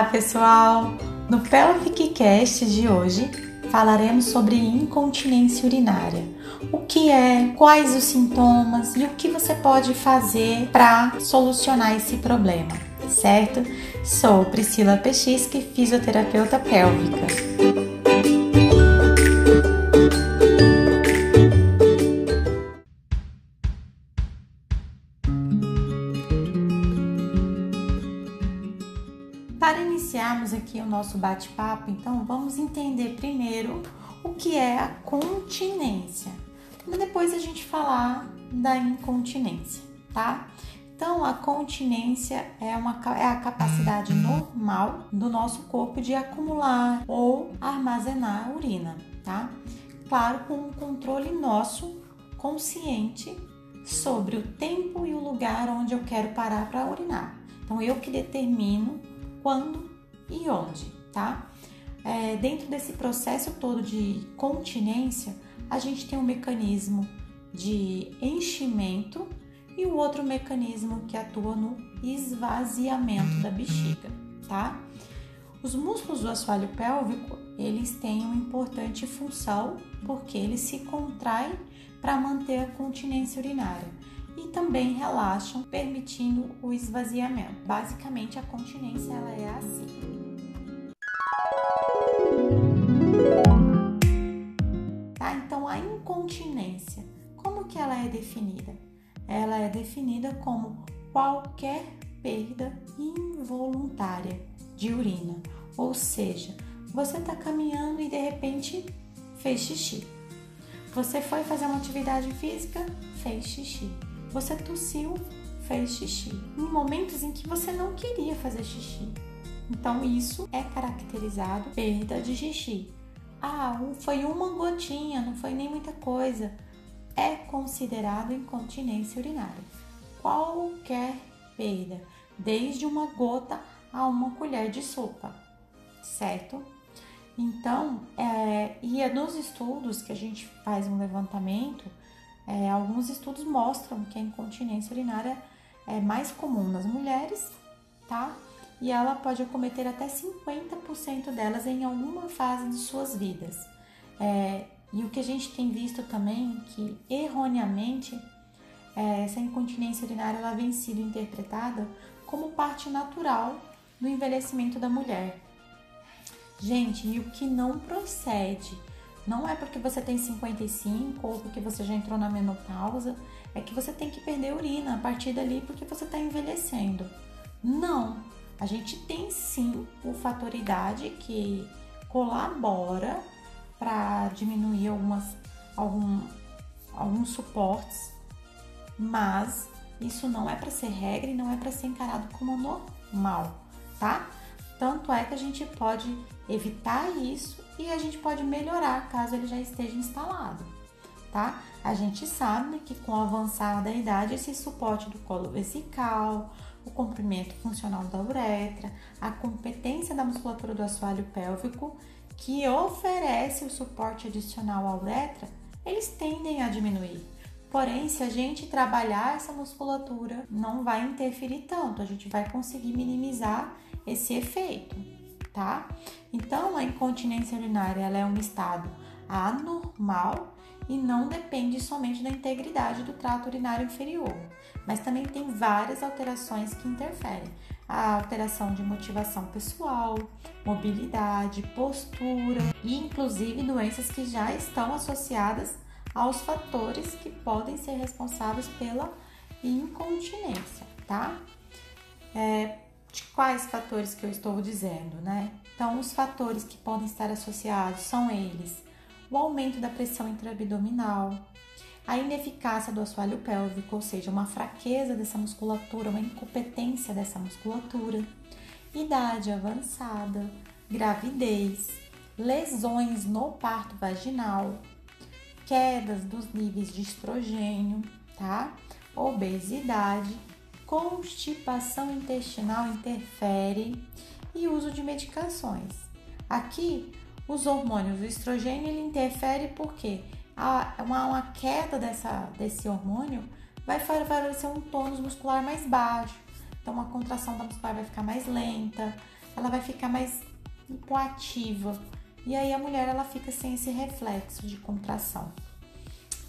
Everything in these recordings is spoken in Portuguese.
Olá, pessoal! No Pelvic Cast de hoje falaremos sobre incontinência urinária. O que é, quais os sintomas e o que você pode fazer para solucionar esse problema, certo? Sou Priscila Pechisque, fisioterapeuta pélvica. Nosso bate-papo, então vamos entender primeiro o que é a continência, para depois a gente falar da incontinência, tá? Então, a continência é, uma, é a capacidade normal do nosso corpo de acumular ou armazenar urina, tá? Claro, com um controle nosso consciente sobre o tempo e o lugar onde eu quero parar para urinar. Então, eu que determino quando e onde, tá? É, dentro desse processo todo de continência, a gente tem um mecanismo de enchimento e o outro mecanismo que atua no esvaziamento da bexiga, tá? Os músculos do assoalho pélvico, eles têm uma importante função porque eles se contraem para manter a continência urinária e também relaxam, permitindo o esvaziamento. Basicamente, a continência ela é assim. Definida? Ela é definida como qualquer perda involuntária de urina, ou seja, você está caminhando e de repente fez xixi. Você foi fazer uma atividade física, fez xixi. Você tossiu, fez xixi. Em momentos em que você não queria fazer xixi. Então, isso é caracterizado perda de xixi. Ah, foi uma gotinha, não foi nem muita coisa. É considerado incontinência urinária. Qualquer perda, desde uma gota a uma colher de sopa, certo? Então, é, e é nos estudos que a gente faz um levantamento, é, alguns estudos mostram que a incontinência urinária é mais comum nas mulheres, tá? E ela pode acometer até 50% delas em alguma fase de suas vidas. É, e o que a gente tem visto também que erroneamente é, essa incontinência urinária ela vem sido interpretada como parte natural do envelhecimento da mulher. Gente, e o que não procede não é porque você tem 55 ou porque você já entrou na menopausa, é que você tem que perder urina a partir dali porque você está envelhecendo. Não, a gente tem sim o fator idade que colabora algumas, algum, alguns suportes, mas isso não é para ser regra e não é para ser encarado como normal, tá? Tanto é que a gente pode evitar isso e a gente pode melhorar caso ele já esteja instalado, tá? A gente sabe que com o avançar da idade, esse suporte do colo vesical, o comprimento funcional da uretra, a competência da musculatura do assoalho pélvico, que oferece o suporte adicional à uretra, eles tendem a diminuir. Porém, se a gente trabalhar essa musculatura, não vai interferir tanto, a gente vai conseguir minimizar esse efeito tá? Então, a incontinência urinária ela é um estado anormal e não depende somente da integridade do trato urinário inferior, mas também tem várias alterações que interferem. A alteração de motivação pessoal, mobilidade, postura e inclusive doenças que já estão associadas aos fatores que podem ser responsáveis pela incontinência, tá? É, de quais fatores que eu estou dizendo, né? Então, os fatores que podem estar associados são eles: o aumento da pressão intraabdominal, a ineficácia do assoalho pélvico, ou seja, uma fraqueza dessa musculatura, uma incompetência dessa musculatura, idade avançada, gravidez, lesões no parto vaginal, quedas dos níveis de estrogênio, tá? Obesidade constipação intestinal interfere e uso de medicações. Aqui, os hormônios, o estrogênio, ele interfere porque uma, uma queda dessa, desse hormônio vai favorecer um tônus muscular mais baixo. Então, a contração da muscular vai ficar mais lenta, ela vai ficar mais hipoativa. E aí a mulher ela fica sem esse reflexo de contração,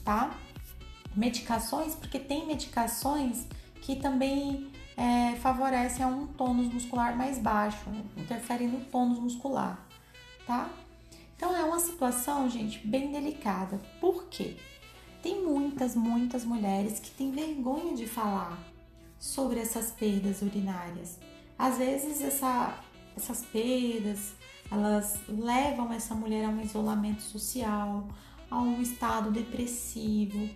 tá? Medicações, porque tem medicações que também é, favorecem a um tônus muscular mais baixo, interferem no tônus muscular, tá? Então é uma situação, gente, bem delicada. Por quê? Tem muitas, muitas mulheres que têm vergonha de falar sobre essas perdas urinárias. Às vezes essa, essas perdas, elas levam essa mulher a um isolamento social, a um estado depressivo,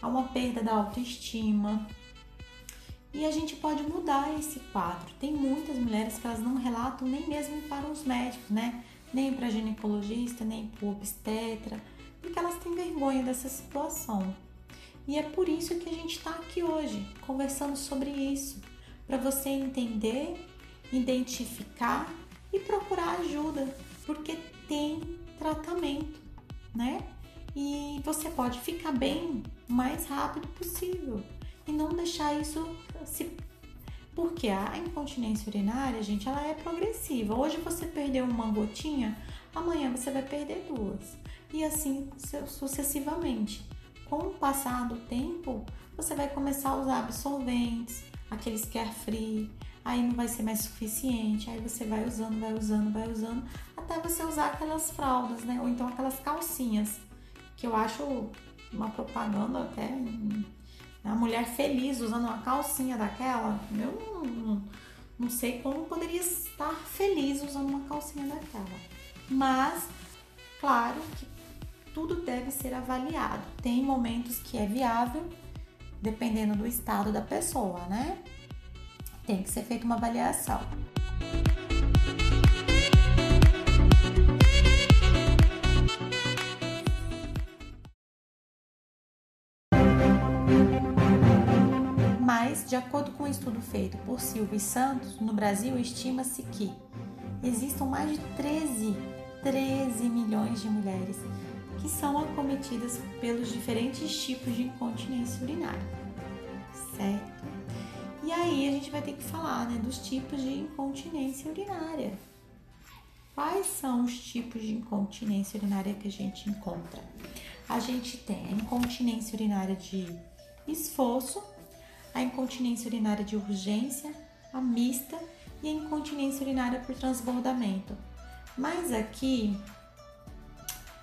a uma perda da autoestima. E a gente pode mudar esse quadro. Tem muitas mulheres que elas não relatam nem mesmo para os médicos, né? Nem para ginecologista, nem para obstetra, porque elas têm vergonha dessa situação. E é por isso que a gente está aqui hoje, conversando sobre isso, para você entender, identificar e procurar ajuda, porque tem tratamento, né? E você pode ficar bem o mais rápido possível e não deixar isso se porque a incontinência urinária, gente, ela é progressiva. Hoje você perdeu uma gotinha, amanhã você vai perder duas. E assim sucessivamente com o passar do tempo, você vai começar a usar absorventes, aqueles que é free, aí não vai ser mais suficiente, aí você vai usando, vai usando, vai usando, até você usar aquelas fraldas, né? Ou então aquelas calcinhas, que eu acho uma propaganda até? A mulher feliz usando uma calcinha daquela, eu não, não, não sei como poderia estar feliz usando uma calcinha daquela. Mas, claro que tudo deve ser avaliado. Tem momentos que é viável, dependendo do estado da pessoa, né? Tem que ser feita uma avaliação. De acordo com um estudo feito por Silvio Santos, no Brasil estima-se que existam mais de 13, 13 milhões de mulheres que são acometidas pelos diferentes tipos de incontinência urinária, certo? E aí a gente vai ter que falar né, dos tipos de incontinência urinária. Quais são os tipos de incontinência urinária que a gente encontra? A gente tem a incontinência urinária de esforço, a incontinência urinária de urgência, a mista e a incontinência urinária por transbordamento. Mas aqui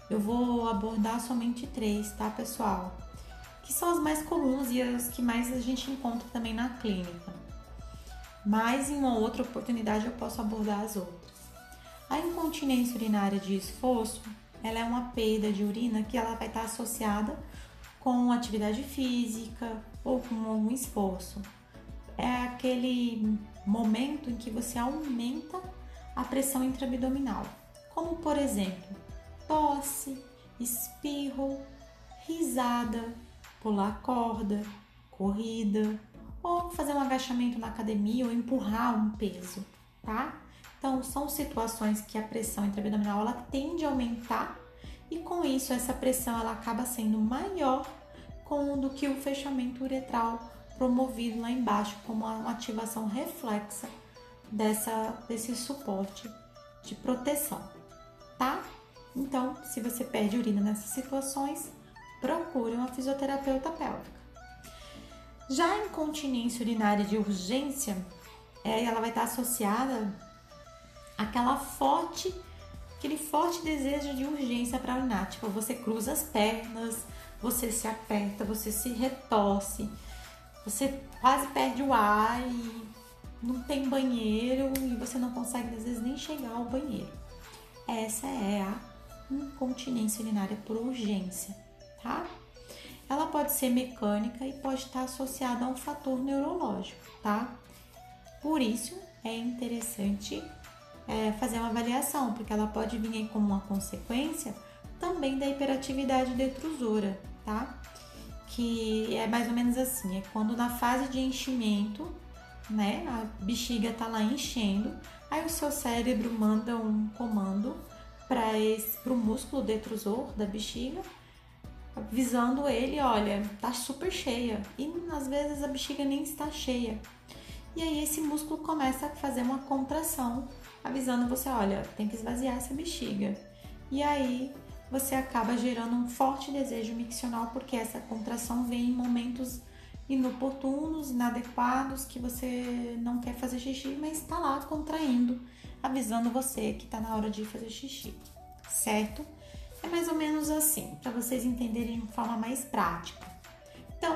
eu vou abordar somente três, tá, pessoal? Que são as mais comuns e as que mais a gente encontra também na clínica. Mas em uma outra oportunidade eu posso abordar as outras. A incontinência urinária de esforço, ela é uma perda de urina que ela vai estar associada com atividade física ou com algum esforço. É aquele momento em que você aumenta a pressão intraabdominal, como por exemplo, tosse, espirro, risada, pular corda, corrida, ou fazer um agachamento na academia ou empurrar um peso, tá? Então, são situações que a pressão intraabdominal ela tende a aumentar e com isso essa pressão ela acaba sendo maior com do que o fechamento uretral promovido lá embaixo como uma ativação reflexa dessa desse suporte de proteção, tá? Então, se você perde urina nessas situações, procure uma fisioterapeuta pélvica. Já a incontinência urinária de urgência, é, ela vai estar associada àquela forte, aquele forte desejo de urgência para urinar. Tipo, você cruza as pernas, você se aperta, você se retorce, você quase perde o ar e não tem banheiro e você não consegue às vezes nem chegar ao banheiro. Essa é a incontinência urinária por urgência, tá? Ela pode ser mecânica e pode estar associada a um fator neurológico, tá? Por isso é interessante é, fazer uma avaliação, porque ela pode vir como uma consequência também da hiperatividade detrusora, tá? Que é mais ou menos assim, é quando na fase de enchimento, né, a bexiga tá lá enchendo, aí o seu cérebro manda um comando para o músculo detrusor da bexiga, avisando ele, olha, tá super cheia. E às vezes a bexiga nem está cheia. E aí esse músculo começa a fazer uma contração, avisando você, olha, tem que esvaziar essa bexiga. E aí você acaba gerando um forte desejo miccional porque essa contração vem em momentos inoportunos, inadequados, que você não quer fazer xixi, mas está lá contraindo, avisando você que está na hora de fazer xixi, certo? É mais ou menos assim, para vocês entenderem de forma mais prática. Então,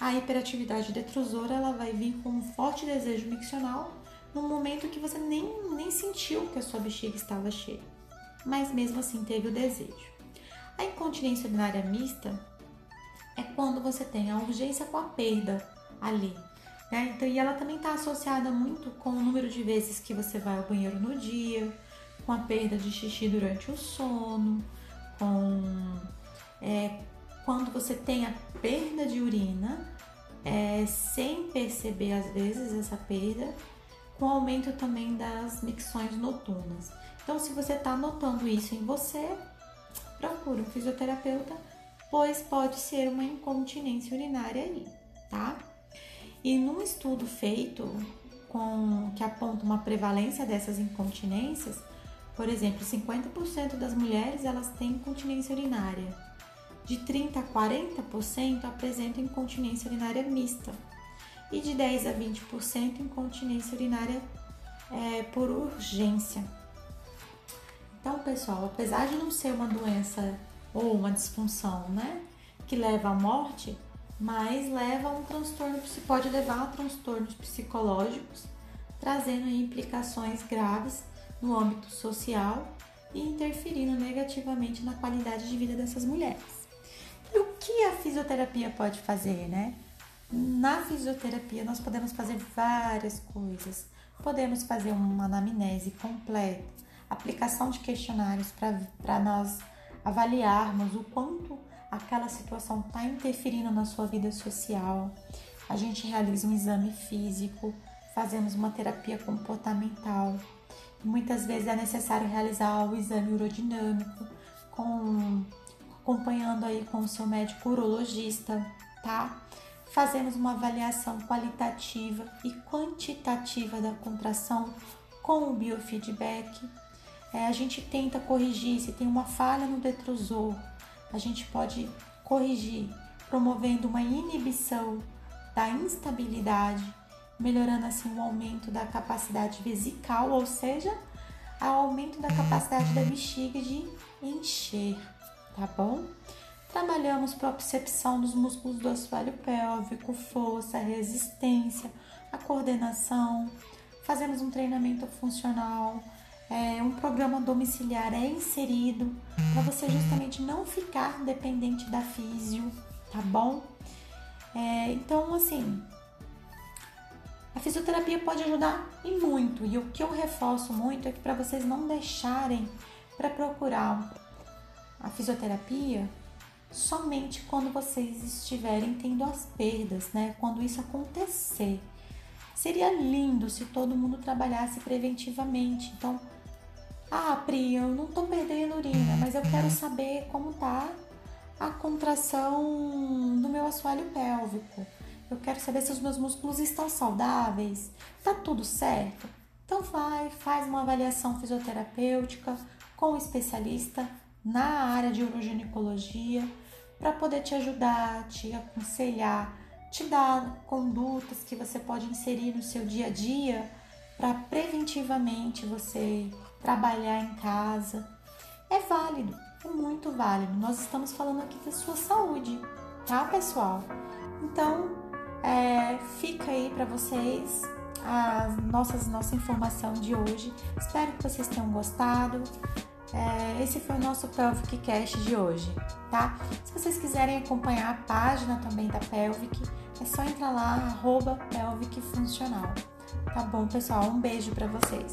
a hiperatividade detrusora ela vai vir com um forte desejo miccional no momento que você nem, nem sentiu que a sua bexiga estava cheia, mas mesmo assim teve o desejo. A incontinência urinária mista é quando você tem a urgência com a perda ali. Né? Então, e ela também está associada muito com o número de vezes que você vai ao banheiro no dia, com a perda de xixi durante o sono, com é, quando você tem a perda de urina, é, sem perceber às vezes essa perda, com aumento também das micções noturnas. Então, se você está notando isso em você, procure um fisioterapeuta, pois pode ser uma incontinência urinária aí, tá? E num estudo feito com que aponta uma prevalência dessas incontinências, por exemplo, 50% das mulheres elas têm incontinência urinária. De 30 a 40% apresentam incontinência urinária mista. E de 10 a 20% incontinência urinária é, por urgência. Então, pessoal, apesar de não ser uma doença ou uma disfunção, né, que leva à morte, mas leva a um transtorno, pode levar a transtornos psicológicos, trazendo implicações graves no âmbito social e interferindo negativamente na qualidade de vida dessas mulheres. E o que a fisioterapia pode fazer, né? Na fisioterapia nós podemos fazer várias coisas. Podemos fazer uma anamnese completa, aplicação de questionários para nós avaliarmos o quanto aquela situação está interferindo na sua vida social. A gente realiza um exame físico, fazemos uma terapia comportamental. Muitas vezes é necessário realizar o exame urodinâmico, com, acompanhando aí com o seu médico urologista, tá? Fazemos uma avaliação qualitativa e quantitativa da contração com o biofeedback é, a gente tenta corrigir, se tem uma falha no detrusor, a gente pode corrigir promovendo uma inibição da instabilidade, melhorando assim o aumento da capacidade vesical, ou seja, o aumento da capacidade da bexiga de encher, tá bom? Trabalhamos propriocepção dos músculos do assoalho pélvico, força, resistência, a coordenação. Fazemos um treinamento funcional é, um programa domiciliar é inserido para você justamente não ficar dependente da físio, tá bom? É, então, assim, a fisioterapia pode ajudar e muito. E o que eu reforço muito é que para vocês não deixarem para procurar a fisioterapia somente quando vocês estiverem tendo as perdas, né? Quando isso acontecer. Seria lindo se todo mundo trabalhasse preventivamente. Então, ah, Pri, eu não tô perdendo urina, mas eu quero saber como tá a contração do meu assoalho pélvico. Eu quero saber se os meus músculos estão saudáveis. Tá tudo certo? Então vai, faz uma avaliação fisioterapêutica com um especialista na área de uroginecologia para poder te ajudar, te aconselhar, te dar condutas que você pode inserir no seu dia a dia para preventivamente você trabalhar em casa. É válido, é muito válido. Nós estamos falando aqui da sua saúde, tá, pessoal? Então, é, fica aí para vocês a nossas, nossa informação de hoje. Espero que vocês tenham gostado. É, esse foi o nosso Pelvic Cast de hoje, tá? Se vocês quiserem acompanhar a página também da Pelvic, é só entrar lá, arroba Pelvic Funcional. Tá bom, pessoal? Um beijo para vocês.